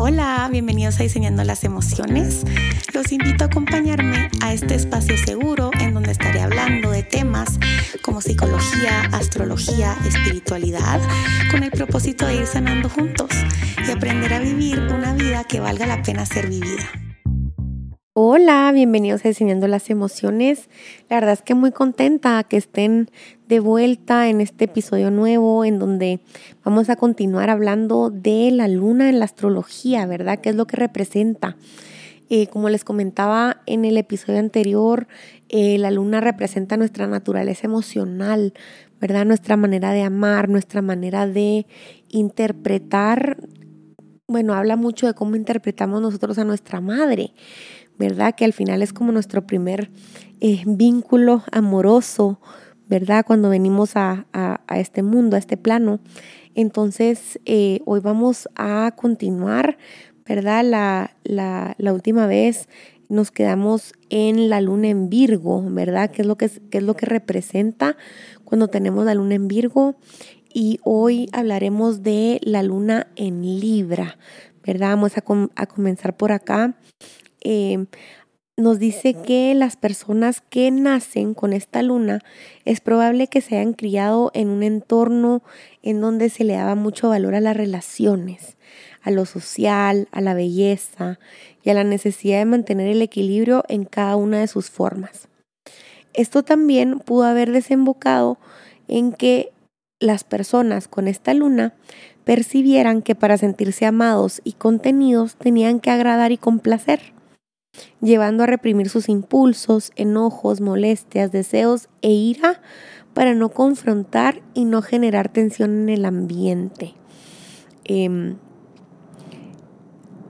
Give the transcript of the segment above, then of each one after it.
Hola, bienvenidos a Diseñando las Emociones. Los invito a acompañarme a este espacio seguro en donde estaré hablando de temas como psicología, astrología, espiritualidad, con el propósito de ir sanando juntos y aprender a vivir una vida que valga la pena ser vivida. Hola, bienvenidos a Diseñando las Emociones. La verdad es que muy contenta que estén de vuelta en este episodio nuevo en donde vamos a continuar hablando de la luna en la astrología, ¿verdad? ¿Qué es lo que representa? Eh, como les comentaba en el episodio anterior, eh, la luna representa nuestra naturaleza emocional, ¿verdad? Nuestra manera de amar, nuestra manera de interpretar. Bueno, habla mucho de cómo interpretamos nosotros a nuestra madre. ¿Verdad? Que al final es como nuestro primer eh, vínculo amoroso, ¿verdad? Cuando venimos a, este mundo, a este plano. Entonces, eh, hoy vamos a continuar, ¿verdad? La, la, última vez nos quedamos en la luna en Virgo, ¿verdad? ¿Qué es lo que, qué es lo que representa cuando tenemos la luna en Virgo? Y hoy hablaremos de la luna en Libra, ¿verdad? Vamos a, a comenzar por acá eh, nos dice que las personas que nacen con esta luna es probable que se hayan criado en un entorno en donde se le daba mucho valor a las relaciones, a lo social, a la belleza y a la necesidad de mantener el equilibrio en cada una de sus formas. Esto también pudo haber desembocado en que las personas con esta luna percibieran que para sentirse amados y contenidos tenían que agradar y complacer llevando a reprimir sus impulsos, enojos, molestias, deseos e ira para no confrontar y no generar tensión en el ambiente. Em,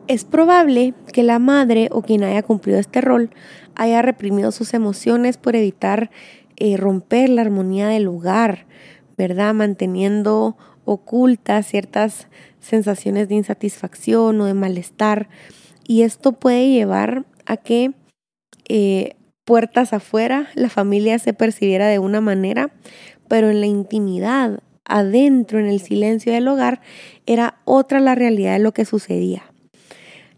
es probable que la madre o quien haya cumplido este rol haya reprimido sus emociones por evitar eh, romper la armonía del hogar, ¿verdad? Manteniendo ocultas ciertas sensaciones de insatisfacción o de malestar. Y esto puede llevar a que eh, puertas afuera la familia se percibiera de una manera, pero en la intimidad, adentro, en el silencio del hogar, era otra la realidad de lo que sucedía.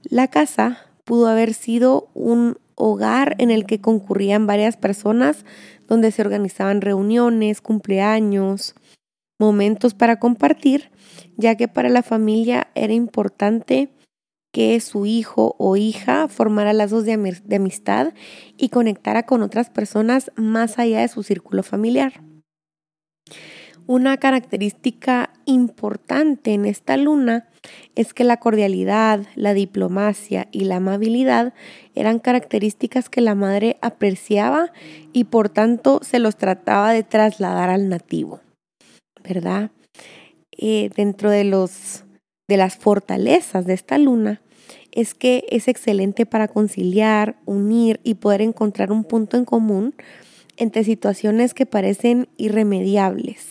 La casa pudo haber sido un hogar en el que concurrían varias personas, donde se organizaban reuniones, cumpleaños, momentos para compartir, ya que para la familia era importante que su hijo o hija formara lazos de, amistad y conectara con otras personas más allá de su círculo familiar. Una característica importante en esta luna es que la cordialidad, la diplomacia y la amabilidad eran características que la madre apreciaba y por tanto se los trataba de trasladar al nativo, ¿verdad? Eh, dentro de los de las fortalezas de esta luna es que es excelente para conciliar, unir y poder encontrar un punto en común entre situaciones que parecen irremediables.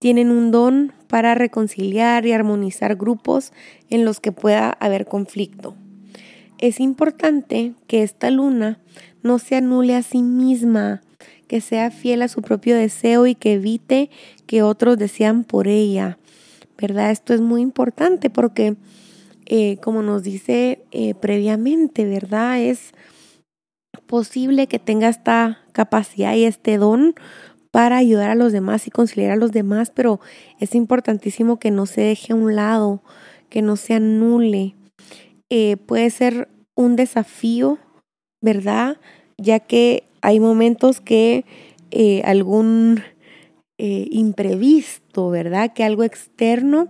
Tienen un don para reconciliar y armonizar grupos en los que pueda haber conflicto. Es importante que esta luna no se anule a sí misma, que sea fiel a su propio deseo y que evite que otros desean por ella. ¿Verdad? Esto es muy importante porque, eh, como nos dice eh, previamente, ¿verdad? Es posible que tenga esta capacidad y este don para ayudar a los demás y conciliar a los demás, pero es importantísimo que no se deje a un lado, que no se anule. Eh, puede ser un desafío, ¿verdad? Ya que hay momentos que algún eh, imprevisto, ¿verdad? Que algo externo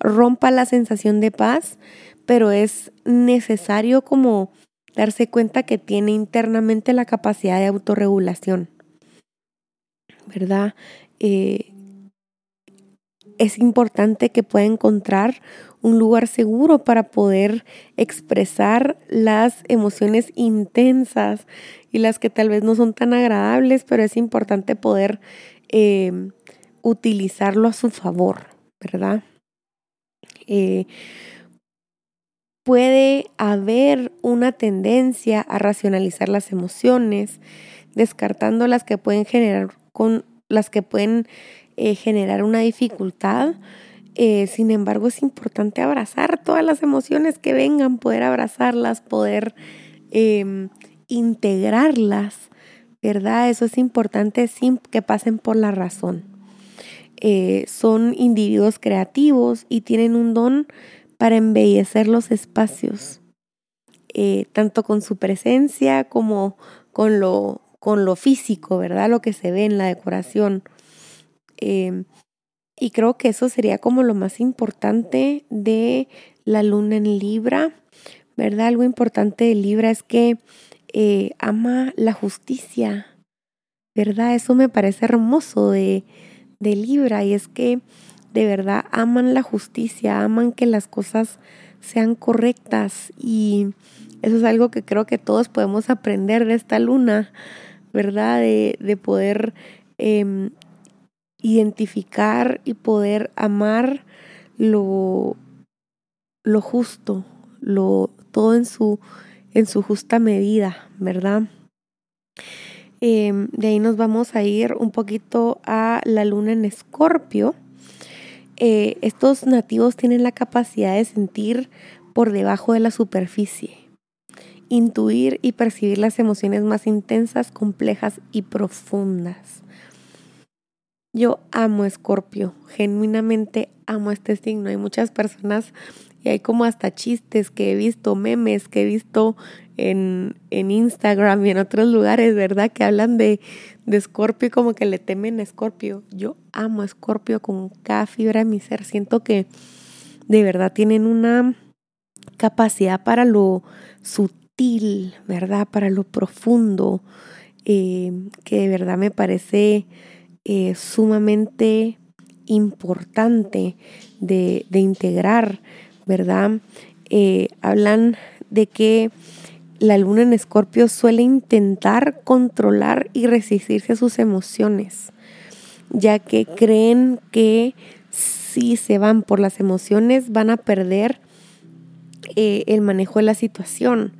rompa la sensación de paz, pero es necesario como darse cuenta que tiene internamente la capacidad de autorregulación, ¿verdad? Eh, es importante que pueda encontrar un lugar seguro para poder expresar las emociones intensas y las que tal vez no son tan agradables, pero es importante poder Em, utilizarlo a su favor, ¿verdad? Eh, puede haber una tendencia a racionalizar las emociones, descartando las que pueden generar con las que pueden eh, generar una dificultad Eh, sin embargo, es importante abrazar todas las emociones que vengan, poder abrazarlas, poder em, integrarlas, ¿verdad? Eso es importante sin que pasen por la razón. Eh, son individuos creativos y tienen un don para embellecer los espacios, eh, tanto con su presencia como con lo, con lo físico, ¿verdad? Lo que se ve en la decoración. Em, y creo que eso sería como lo más importante de la luna en Libra, ¿verdad? Algo importante de Libra es que eh, ama la justicia, ¿verdad? Eso me parece hermoso de, de Libra y es que de verdad aman la justicia, aman que las cosas sean correctas y eso es algo que creo que todos podemos aprender de esta luna, ¿verdad? De, de poder em, identificar y poder amar lo, lo justo, lo, todo en su, en su justa medida, ¿verdad? Em, de ahí nos vamos a ir un poquito a la luna en escorpio. Eh, estos nativos tienen la capacidad de sentir por debajo de la superficie, intuir y percibir las emociones más intensas, complejas y profundas. Yo amo Escorpio, genuinamente amo este signo. Hay muchas personas y hay como hasta chistes que he visto, memes que he visto en, en Instagram y en otros lugares, ¿verdad? Que hablan de, de Scorpio como que le temen a Scorpio. Yo amo a Scorpio con cada fibra de mi ser. Siento que de verdad tienen una capacidad para lo sutil, ¿verdad? Para lo profundo, eh, que de verdad me parece eh, sumamente importante de, de integrar, ¿verdad? Eh, hablan de que la luna en escorpio suele intentar controlar y resistirse a sus emociones, ya que creen que si se van por las emociones van a perder eh, el manejo de la situación,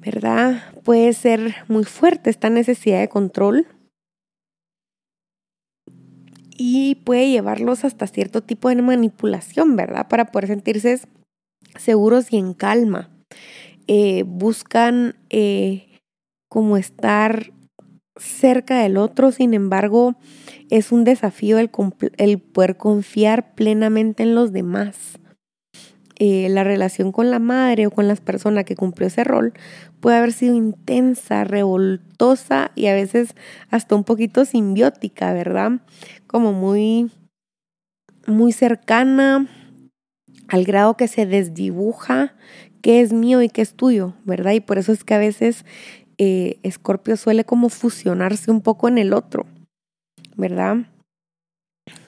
¿verdad? Puede ser muy fuerte esta necesidad de control y puede llevarlos hasta cierto tipo de manipulación, ¿verdad? Para poder sentirse seguros y en calma. Eh, buscan eh, como estar cerca del otro, sin embargo, es un desafío el, el poder confiar plenamente en los demás. Eh, la relación con la madre o con las personas que cumplió ese rol puede haber sido intensa, revoltosa y a veces hasta un poquito simbiótica, ¿verdad? Como muy, muy cercana al grado que se desdibuja qué es mío y qué es tuyo, ¿verdad? Y por eso es que a veces eh, Escorpio suele como fusionarse un poco en el otro, ¿verdad?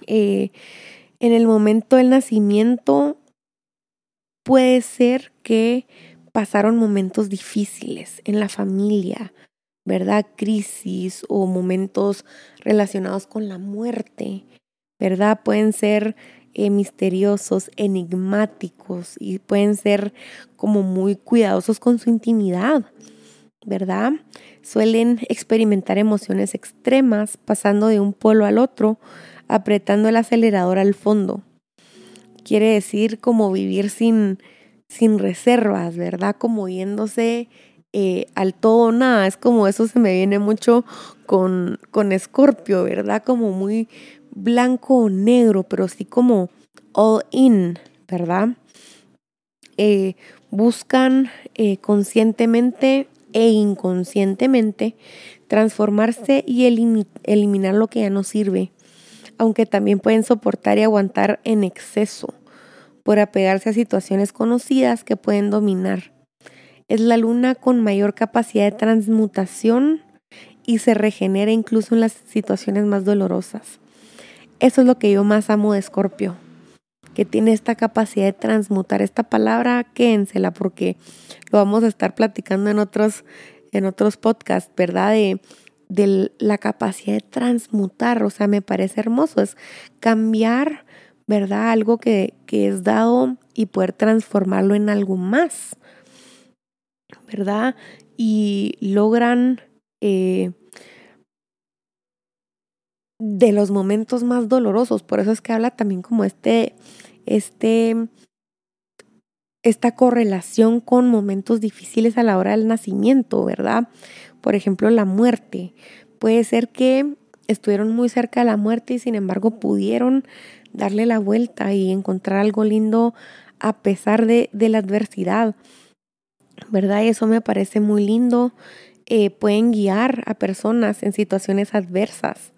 Eh, en el momento del nacimiento puede ser que pasaron momentos difíciles en la familia, ¿verdad? Crisis o momentos relacionados con la muerte, ¿verdad? Pueden ser eh, misteriosos, enigmáticos y pueden ser como muy cuidadosos con su intimidad, ¿verdad? Suelen experimentar emociones extremas, pasando de un polo al otro, apretando el acelerador al fondo. Quiere decir como vivir sin, sin reservas, ¿verdad? Como yéndose eh, al todo o nada. Es como eso se me viene mucho con, con Escorpio, ¿verdad? Como muy, blanco o negro, pero sí como all in, ¿verdad? Eh, buscan eh, conscientemente e inconscientemente transformarse y eliminar lo que ya no sirve, aunque también pueden soportar y aguantar en exceso por apegarse a situaciones conocidas que pueden dominar. Es la luna con mayor capacidad de transmutación y se regenera incluso en las situaciones más dolorosas. Eso es lo que yo más amo de Escorpio, que tiene esta capacidad de transmutar esta palabra, quédensela porque lo vamos a estar platicando en otros, en otros podcasts, ¿verdad? De la capacidad de transmutar, o sea, me parece hermoso, es cambiar, ¿verdad? Algo que, que es dado y poder transformarlo en algo más, ¿verdad? Y logran... Eh, de los momentos más dolorosos. Por eso es que habla también como este, este, esta correlación con momentos difíciles a la hora del nacimiento, ¿verdad? Por ejemplo, la muerte. Puede ser que estuvieron muy cerca de la muerte y sin embargo pudieron darle la vuelta y encontrar algo lindo a pesar de, de la adversidad, ¿verdad? Eso me parece muy lindo. Eh, pueden guiar a personas en situaciones adversas,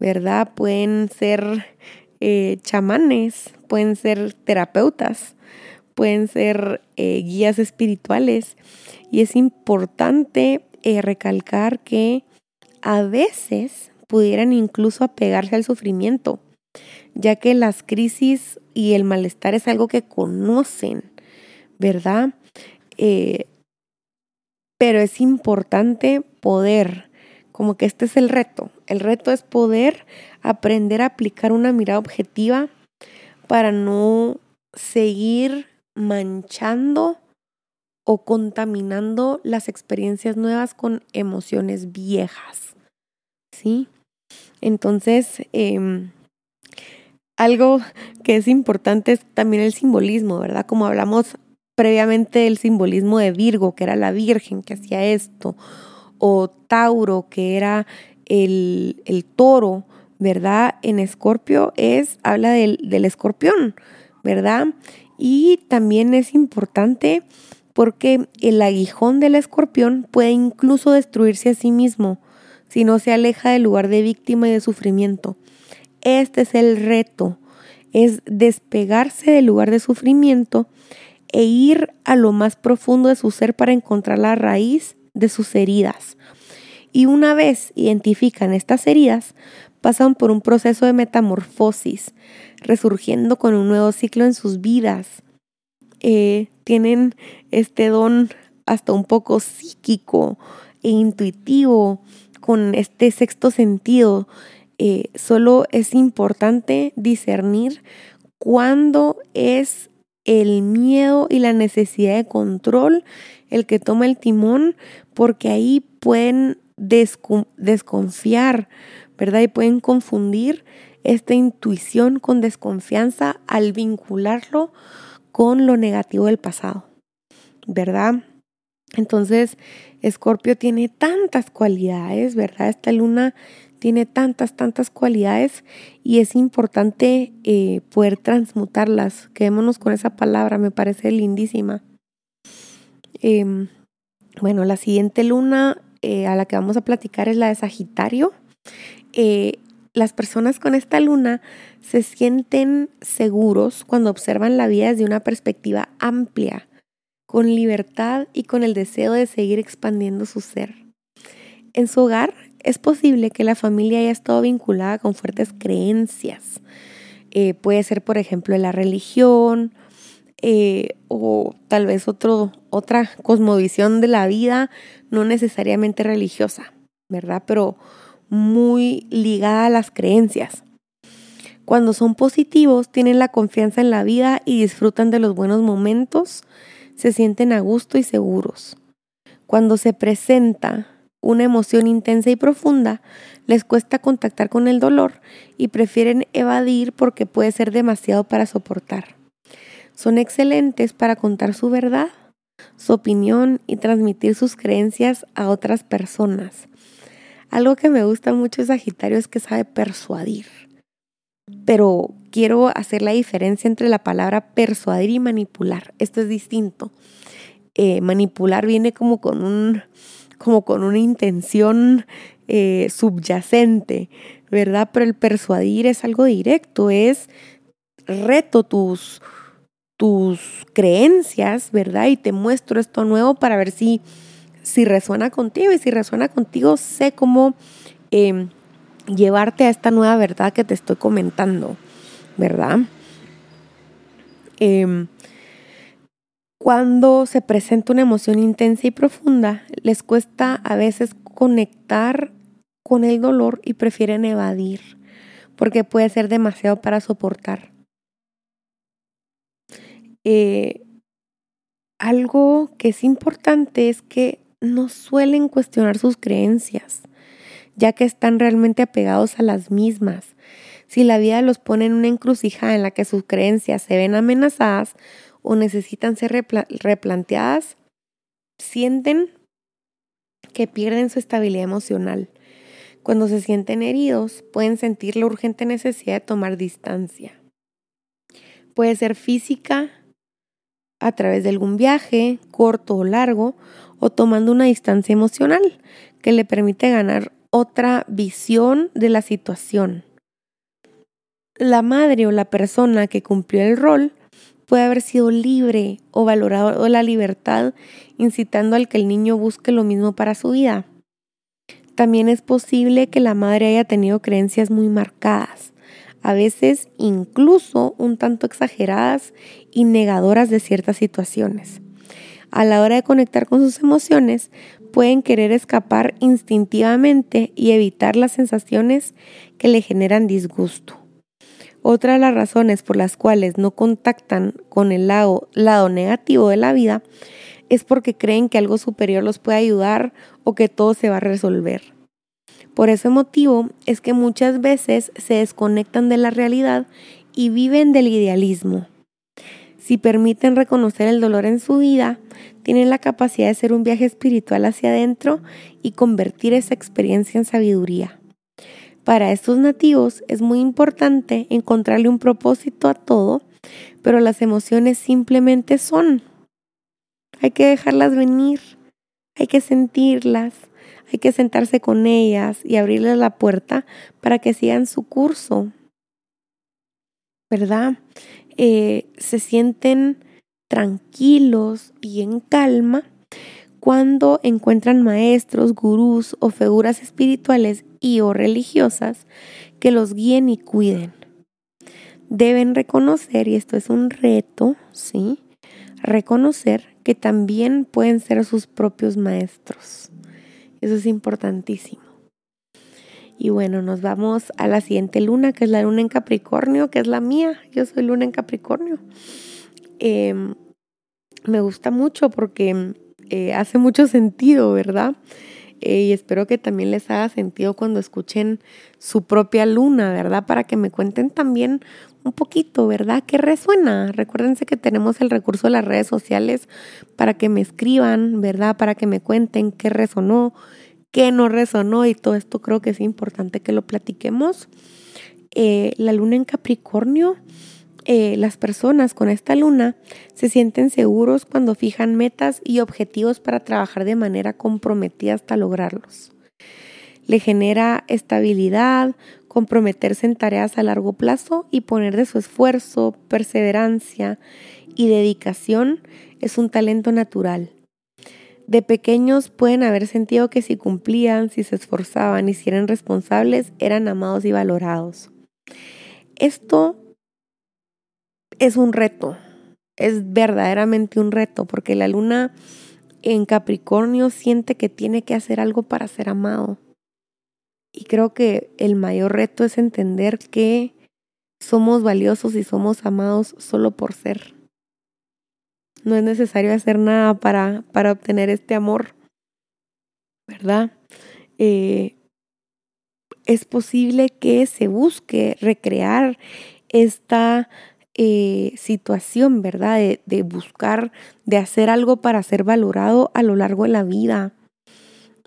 ¿verdad? Pueden ser eh, chamanes, pueden ser terapeutas, pueden ser eh, guías espirituales. Y es importante recalcar que a veces pudieran incluso apegarse al sufrimiento, ya que las crisis y el malestar es algo que conocen, ¿verdad? Eh, pero es importante poder, como que este es el reto, el reto es poder aprender a aplicar una mirada objetiva para no seguir manchando o contaminando las experiencias nuevas con emociones viejas. ¿Sí? Entonces, em, algo que es importante es también el simbolismo, ¿verdad? Como hablamos previamente del simbolismo de Virgo, que era la Virgen que hacía esto, o Tauro, que era el, el toro, ¿verdad? En Escorpio es, habla del, del escorpión, ¿verdad? Y también es importante porque el aguijón del escorpión puede incluso destruirse a sí mismo si no se aleja del lugar de víctima y de sufrimiento. Este es el reto, es despegarse del lugar de sufrimiento e ir a lo más profundo de su ser para encontrar la raíz de sus heridas. Y una vez identifican estas heridas, pasan por un proceso de metamorfosis, resurgiendo con un nuevo ciclo en sus vidas. Eh, tienen este don hasta un poco psíquico e intuitivo con este sexto sentido, eh, solo es importante discernir cuándo es el miedo y la necesidad de control el que toma el timón, porque ahí pueden desconfiar, ¿verdad? Y pueden confundir esta intuición con desconfianza al vincularlo con lo negativo del pasado, ¿verdad? Entonces, Escorpio tiene tantas cualidades, ¿verdad? Esta luna tiene tantas, tantas cualidades y es importante eh, poder transmutarlas. Quedémonos con esa palabra, me parece lindísima. Em, bueno, la siguiente luna eh, a la que vamos a platicar es la de Sagitario. Las personas con esta luna se sienten seguros cuando observan la vida desde una perspectiva amplia con libertad y con el deseo de seguir expandiendo su ser. En su hogar es posible que la familia haya estado vinculada con fuertes creencias. Eh, puede ser, por ejemplo, la religión eh, o tal vez otro, otra cosmovisión de la vida, no necesariamente religiosa, ¿verdad? Pero muy ligada a las creencias. Cuando son positivos, tienen la confianza en la vida y disfrutan de los buenos momentos se sienten a gusto y seguros. Cuando se presenta una emoción intensa y profunda, les cuesta contactar con el dolor y prefieren evadir porque puede ser demasiado para soportar. Son excelentes para contar su verdad, su opinión y transmitir sus creencias a otras personas. Algo que me gusta mucho Sagitario es que sabe persuadir. Pero quiero hacer la diferencia entre la palabra persuadir y manipular. Esto es distinto. Eh, manipular viene como con un como con una intención eh, subyacente, ¿verdad? Pero el persuadir es algo directo, es reto tus, tus creencias, ¿verdad? Y te muestro esto nuevo para ver si, si resuena contigo. Y si resuena contigo, sé cómo em, llevarte a esta nueva verdad que te estoy comentando, ¿verdad? Em, cuando se presenta una emoción intensa y profunda, les cuesta a veces conectar con el dolor y prefieren evadir, porque puede ser demasiado para soportar. Eh, algo que es importante es que no suelen cuestionar sus creencias ya que están realmente apegados a las mismas. Si la vida los pone en una encrucijada en la que sus creencias se ven amenazadas o necesitan ser replanteadas, sienten que pierden su estabilidad emocional. Cuando se sienten heridos, pueden sentir la urgente necesidad de tomar distancia. Puede ser física, a través de algún viaje, corto o largo, o tomando una distancia emocional que le permite ganar otra visión de la situación. La madre o la persona que cumplió el rol puede haber sido libre o valorado la libertad, incitando al que el niño busque lo mismo para su vida. También es posible que la madre haya tenido creencias muy marcadas, a veces incluso un tanto exageradas y negadoras de ciertas situaciones. A la hora de conectar con sus emociones, pueden querer escapar instintivamente y evitar las sensaciones que le generan disgusto. Otra de las razones por las cuales no contactan con el lado, lado negativo de la vida es porque creen que algo superior los puede ayudar o que todo se va a resolver. Por ese motivo es que muchas veces se desconectan de la realidad y viven del idealismo. Si permiten reconocer el dolor en su vida, tienen la capacidad de hacer un viaje espiritual hacia adentro y convertir esa experiencia en sabiduría. Para estos nativos es muy importante encontrarle un propósito a todo, pero las emociones simplemente son. Hay que dejarlas venir, hay que sentirlas, hay que sentarse con ellas y abrirles la puerta para que sigan su curso. ¿Verdad? Eh, se sienten tranquilos y en calma cuando encuentran maestros, gurús o figuras espirituales y o religiosas que los guíen y cuiden. Deben reconocer, y esto es un reto, ¿sí? Reconocer que también pueden ser sus propios maestros. Eso es importantísimo. Y bueno, nos vamos a la siguiente luna, que es la luna en Capricornio, que es la mía. Yo soy luna en Capricornio. Em, me gusta mucho porque eh, hace mucho sentido, ¿verdad? Eh, y espero que también les haga sentido cuando escuchen su propia luna, ¿verdad? Para que me cuenten también un poquito, ¿verdad? ¿Qué resuena? Recuérdense que tenemos el recurso de las redes sociales para que me escriban, ¿verdad? Para que me cuenten qué resonó, qué no resonó y todo esto creo que es importante que lo platiquemos. Eh, la luna en Capricornio, eh, las personas con esta luna se sienten seguros cuando fijan metas y objetivos para trabajar de manera comprometida hasta lograrlos. Le genera estabilidad, comprometerse en tareas a largo plazo y poner de su esfuerzo, perseverancia y dedicación es un talento natural. De pequeños pueden haber sentido que si cumplían, si se esforzaban y si eran responsables, eran amados y valorados. Esto es un reto, es verdaderamente un reto, porque la luna en Capricornio siente que tiene que hacer algo para ser amado. Y creo que el mayor reto es entender que somos valiosos y somos amados solo por ser. No es necesario hacer nada para, para obtener este amor, ¿verdad? Eh, es posible que se busque recrear esta eh, situación, ¿verdad? De, de buscar, de hacer algo para ser valorado a lo largo de la vida.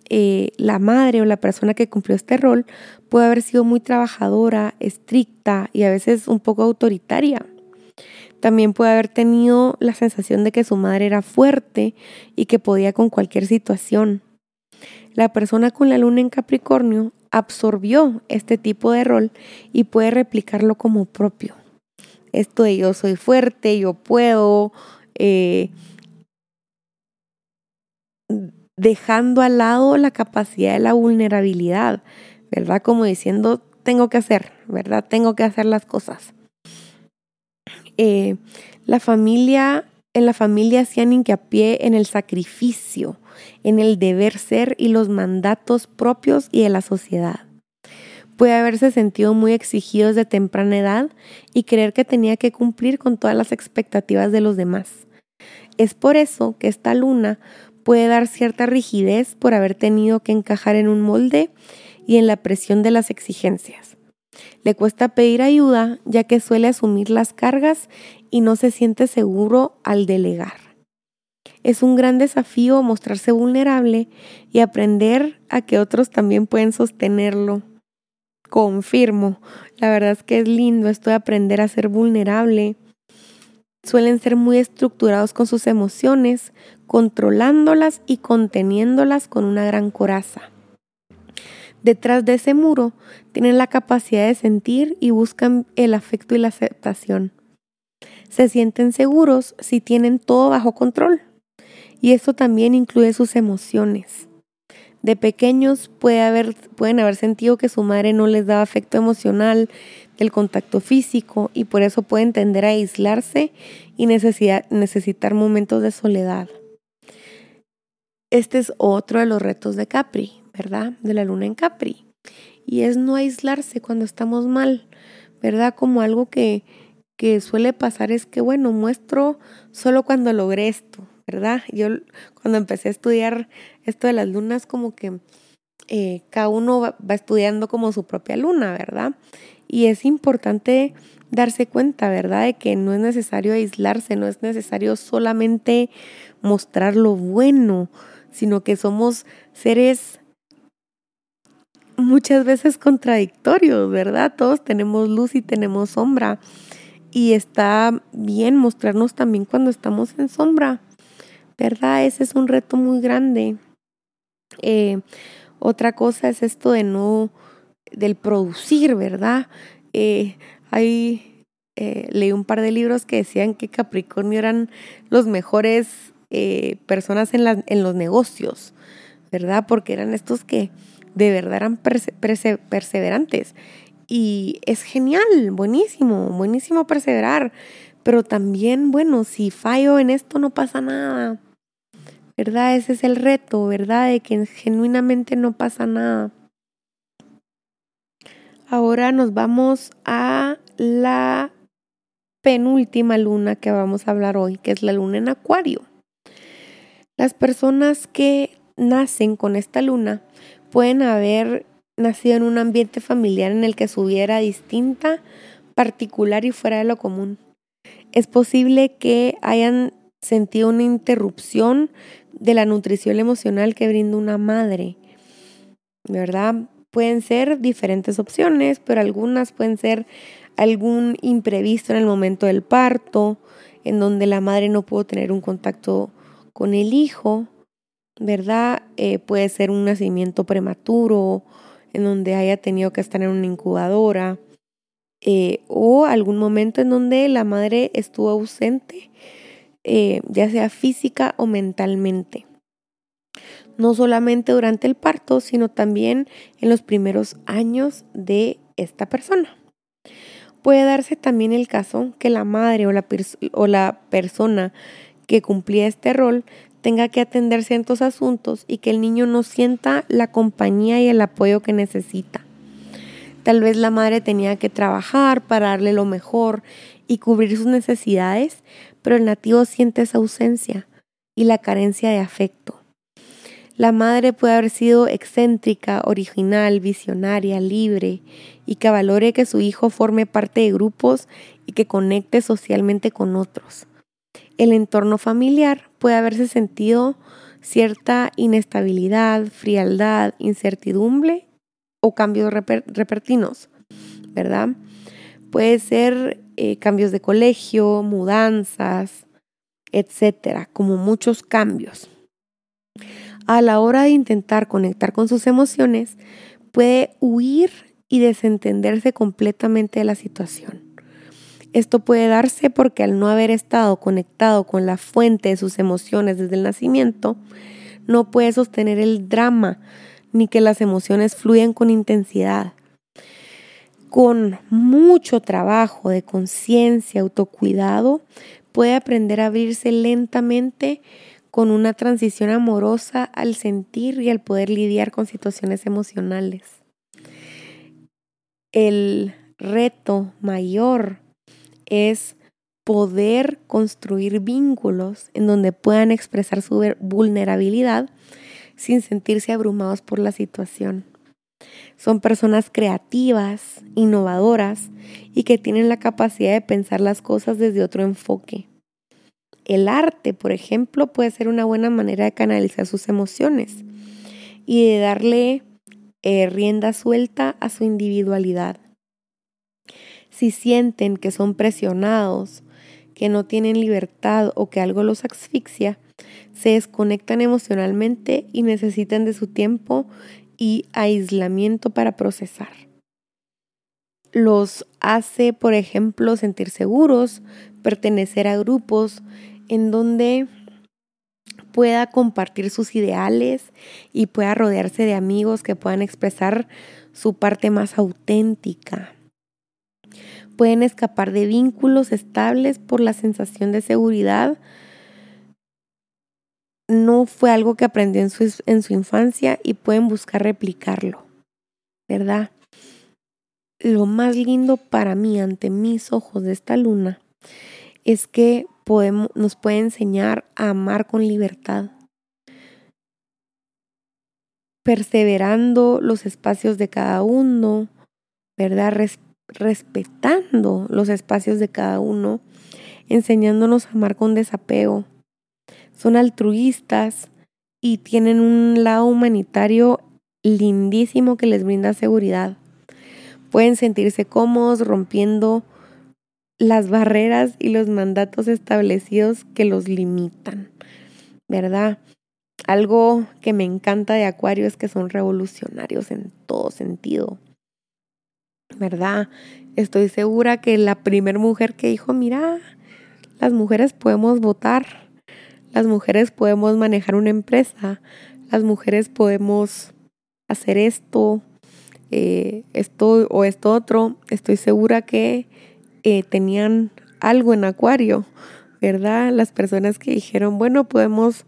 Eh, la madre o la persona que cumplió este rol puede haber sido muy trabajadora, estricta y a veces un poco autoritaria. También puede haber tenido la sensación de que su madre era fuerte y que podía con cualquier situación. La persona con la luna en Capricornio absorbió este tipo de rol y puede replicarlo como propio. Esto de yo soy fuerte, yo puedo, eh, dejando al lado la capacidad de la vulnerabilidad, ¿verdad? Como diciendo, tengo que hacer, ¿verdad? Tengo que hacer las cosas. Eh, la familia, en la familia hacían hincapié en el sacrificio, en el deber ser y los mandatos propios y de la sociedad. Puede haberse sentido muy exigido desde temprana edad y creer que tenía que cumplir con todas las expectativas de los demás. Es por eso que esta luna puede dar cierta rigidez por haber tenido que encajar en un molde y en la presión de las exigencias. Le cuesta pedir ayuda ya que suele asumir las cargas y no se siente seguro al delegar. Es un gran desafío mostrarse vulnerable y aprender a que otros también pueden sostenerlo. Confirmo, la verdad es que es lindo esto de aprender a ser vulnerable. Suelen ser muy estructurados con sus emociones, controlándolas y conteniéndolas con una gran coraza. Detrás de ese muro tienen la capacidad de sentir y buscan el afecto y la aceptación. Se sienten seguros si tienen todo bajo control. Y esto también incluye sus emociones. De pequeños puede haber, pueden haber sentido que su madre no les daba afecto emocional, del contacto físico, y por eso pueden tender a aislarse y necesitar momentos de soledad. Este es otro de los retos de Capri. ¿Verdad? De la luna en Capri. Y es no aislarse cuando estamos mal, ¿verdad? Como algo que, que suele pasar es que, bueno, muestro solo cuando logré esto, ¿verdad? Yo cuando empecé a estudiar esto de las lunas, como que eh, cada uno va, va estudiando como su propia luna, ¿verdad? Y es importante darse cuenta, ¿verdad? De que no es necesario aislarse, no es necesario solamente mostrar lo bueno, sino que somos seres muchas veces contradictorios, ¿verdad? Todos tenemos luz y tenemos sombra. Y está bien mostrarnos también cuando estamos en sombra, ¿verdad? Ese es un reto muy grande. Eh, otra cosa es esto de no, del producir, ¿verdad? Eh, hay, eh, leí un par de libros que decían que Capricornio eran los mejores personas en, en los negocios, ¿verdad? Porque eran estos que de verdad eran perseverantes. Y es genial, buenísimo, buenísimo perseverar. Pero también, bueno, si fallo en esto no pasa nada. ¿Verdad? Ese es el reto, ¿verdad? De que genuinamente no pasa nada. Ahora nos vamos a la penúltima luna que vamos a hablar hoy, que es la luna en Acuario. Las personas que nacen con esta luna pueden haber nacido en un ambiente familiar en el que su vida era distinta, particular y fuera de lo común. Es posible que hayan sentido una interrupción de la nutrición emocional que brinda una madre, ¿verdad? Pueden ser diferentes opciones, pero algunas pueden ser algún imprevisto en el momento del parto, en donde la madre no pudo tener un contacto con el hijo, ¿verdad? Eh, puede ser un nacimiento prematuro, en donde haya tenido que estar en una incubadora, eh, o algún momento en donde la madre estuvo ausente, eh, ya sea física o mentalmente. No solamente durante el parto, sino también en los primeros años de esta persona. Puede darse también el caso que la madre o la, o la persona que cumplía este rol tenga que atender ciertos asuntos y que el niño no sienta la compañía y el apoyo que necesita. Tal vez la madre tenía que trabajar para darle lo mejor y cubrir sus necesidades, pero el nativo siente esa ausencia y la carencia de afecto. La madre puede haber sido excéntrica, original, visionaria, libre y que valore que su hijo forme parte de grupos y que conecte socialmente con otros el entorno familiar puede haberse sentido cierta inestabilidad, frialdad, incertidumbre o cambios repentinos, ¿verdad? Puede ser eh, cambios de colegio, mudanzas, etcétera, como muchos cambios. A la hora de intentar conectar con sus emociones, puede huir y desentenderse completamente de la situación. Esto puede darse porque al no haber estado conectado con la fuente de sus emociones desde el nacimiento, no puede sostener el drama ni que las emociones fluyan con intensidad. Con mucho trabajo de conciencia, autocuidado, puede aprender a abrirse lentamente con una transición amorosa al sentir y al poder lidiar con situaciones emocionales. El reto mayor es poder construir vínculos en donde puedan expresar su vulnerabilidad sin sentirse abrumados por la situación. Son personas creativas, innovadoras y que tienen la capacidad de pensar las cosas desde otro enfoque. El arte, por ejemplo, puede ser una buena manera de canalizar sus emociones y de darle eh, rienda suelta a su individualidad. Si sienten que son presionados, que no tienen libertad o que algo los asfixia, se desconectan emocionalmente y necesitan de su tiempo y aislamiento para procesar. Los hace, por ejemplo, sentir seguros, pertenecer a grupos en donde pueda compartir sus ideales y pueda rodearse de amigos que puedan expresar su parte más auténtica. Pueden escapar de vínculos estables por la sensación de seguridad. No fue algo que aprendió en su, en su infancia y pueden buscar replicarlo, ¿verdad? Lo más lindo para mí ante mis ojos de esta luna es que podemos, nos puede enseñar a amar con libertad, perseverando los espacios de cada uno, ¿verdad? Respetando los espacios de cada uno, enseñándonos a amar con desapego. Son altruistas y tienen un lado humanitario lindísimo que les brinda seguridad. Pueden sentirse cómodos rompiendo las barreras y los mandatos establecidos que los limitan, ¿verdad? Algo que me encanta de Acuario es que son revolucionarios en todo sentido, ¿verdad? Estoy segura que la primera mujer que dijo, mira, las mujeres podemos votar, las mujeres podemos manejar una empresa, las mujeres podemos hacer esto, eh, esto o esto otro, estoy segura que eh, tenían algo en acuario, ¿verdad? Las personas que dijeron, bueno, podemos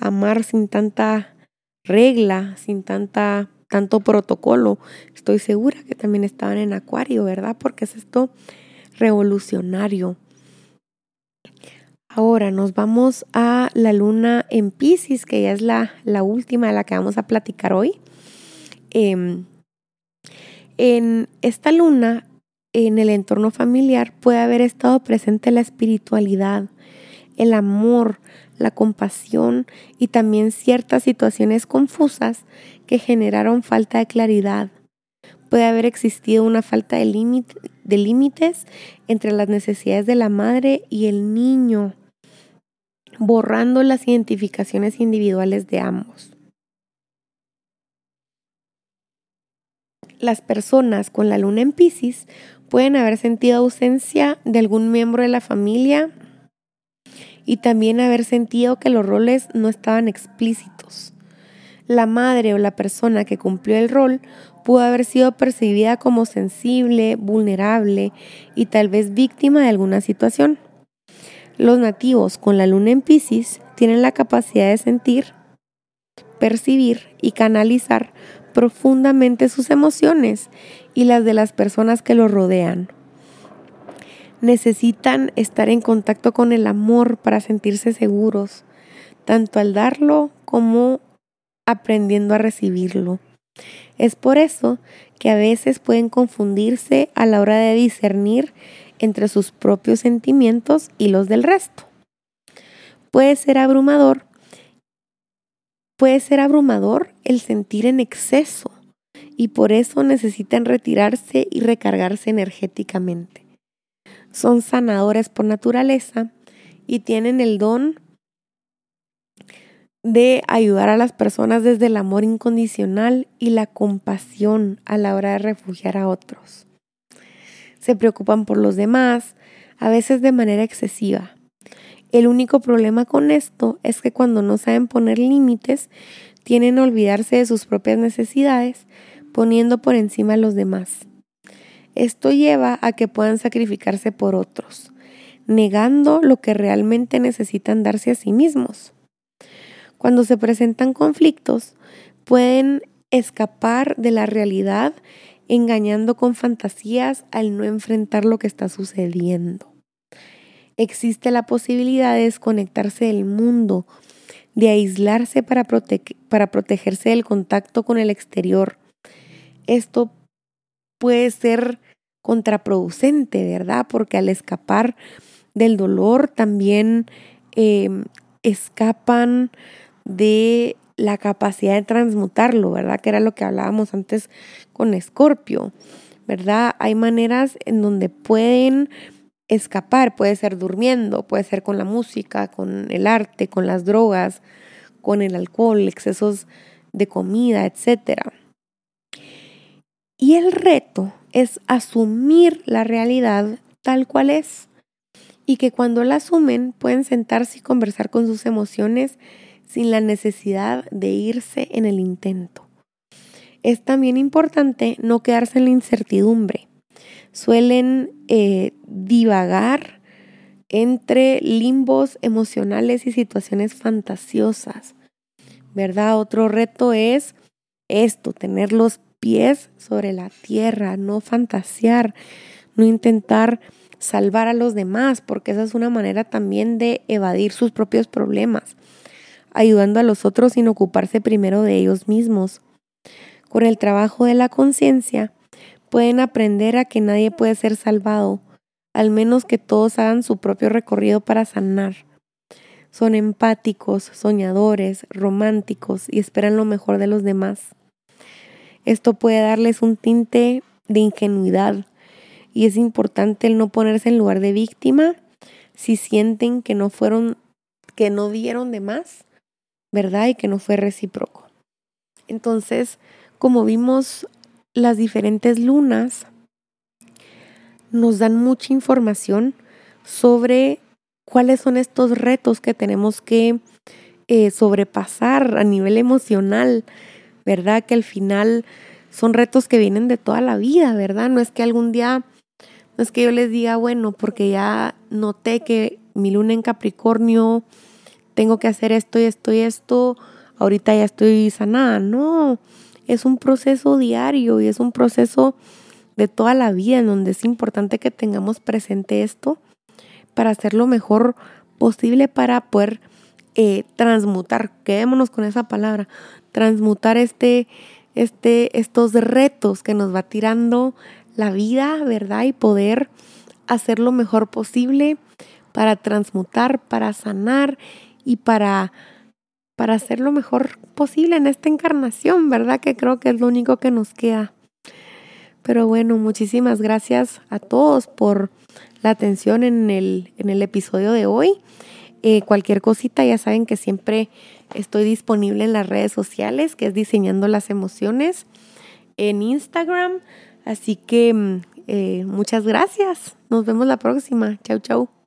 amar sin tanta regla, sin tanta tanto protocolo. Estoy segura que también estaban en acuario, ¿verdad? Porque es esto revolucionario. Ahora nos vamos a la luna en Pisces, que ya es la, la última de la que vamos a platicar hoy. Em, en esta luna en el entorno familiar puede haber estado presente la espiritualidad, el amor, la compasión y también ciertas situaciones confusas que generaron falta de claridad. Puede haber existido una falta de, límites entre las necesidades de la madre y el niño, borrando las identificaciones individuales de ambos. Las personas con la luna en Pisces pueden haber sentido ausencia de algún miembro de la familia y también haber sentido que los roles no estaban explícitos. La madre o la persona que cumplió el rol pudo haber sido percibida como sensible, vulnerable y tal vez víctima de alguna situación. Los nativos con la luna en Pisces tienen la capacidad de sentir, percibir y canalizar profundamente sus emociones y las de las personas que los rodean. Necesitan estar en contacto con el amor para sentirse seguros, tanto al darlo como aprendiendo a recibirlo. Es por eso que a veces pueden confundirse a la hora de discernir entre sus propios sentimientos y los del resto. Puede ser abrumador Puede ser abrumador el sentir en exceso y por eso necesitan retirarse y recargarse energéticamente. Son sanadores por naturaleza y tienen el don de ayudar a las personas desde el amor incondicional y la compasión a la hora de refugiar a otros. Se preocupan por los demás, a veces de manera excesiva, el único problema con esto es que cuando no saben poner límites, tienen a olvidarse de sus propias necesidades, poniendo por encima a los demás. Esto lleva a que puedan sacrificarse por otros, negando lo que realmente necesitan darse a sí mismos. Cuando se presentan conflictos, pueden escapar de la realidad engañando con fantasías al no enfrentar lo que está sucediendo existe la posibilidad de desconectarse del mundo, de aislarse para, para protegerse del contacto con el exterior. esto puede ser contraproducente, ¿verdad? Porque al escapar del dolor también em, escapan de la capacidad de transmutarlo, ¿verdad? Que era lo que hablábamos antes con Escorpio, ¿verdad? Hay maneras en donde pueden escapar, puede ser durmiendo, puede ser con la música, con el arte, con las drogas, con el alcohol, excesos de comida, etc. Y el reto es asumir la realidad tal cual es y que cuando la asumen pueden sentarse y conversar con sus emociones sin la necesidad de irse en el intento. Es también importante no quedarse en la incertidumbre. Suelen eh, divagar entre limbos emocionales y situaciones fantasiosas. ¿Verdad? Otro reto es esto, tener los pies sobre la tierra, no fantasear, no intentar salvar a los demás, porque esa es una manera también de evadir sus propios problemas ayudando a los otros sin ocuparse primero de ellos mismos. Con el trabajo de la conciencia, pueden aprender a que nadie puede ser salvado, al menos que todos hagan su propio recorrido para sanar. Son empáticos, soñadores, románticos y esperan lo mejor de los demás. Esto puede darles un tinte de ingenuidad y es importante el no ponerse en lugar de víctima si sienten que no fueron, que no dieron de más ¿verdad? Y que no fue recíproco. Entonces, como vimos, las diferentes lunas nos dan mucha información sobre cuáles son estos retos que tenemos que eh, sobrepasar a nivel emocional, ¿verdad? Que al final son retos que vienen de toda la vida, ¿verdad? No es que algún día, no es que yo les diga, bueno, porque ya noté que mi luna en Capricornio tengo que hacer esto y esto y esto, ahorita ya estoy sanada. No, es un proceso diario y es un proceso de toda la vida en donde es importante que tengamos presente esto para hacer lo mejor posible para poder eh, transmutar, quedémonos con esa palabra, transmutar este, este, estos retos que nos va tirando la vida, ¿verdad? Y poder hacer lo mejor posible para transmutar, para sanar y para, para hacer lo mejor posible en esta encarnación, ¿verdad? Que creo que es lo único que nos queda. Pero bueno, muchísimas gracias a todos por la atención en el, en el episodio de hoy. Eh, cualquier cosita, ya saben que siempre estoy disponible en las redes sociales, que es Diseñando las Emociones, en Instagram. Así que mm, eh, muchas gracias. Nos vemos la próxima. Chau, chau.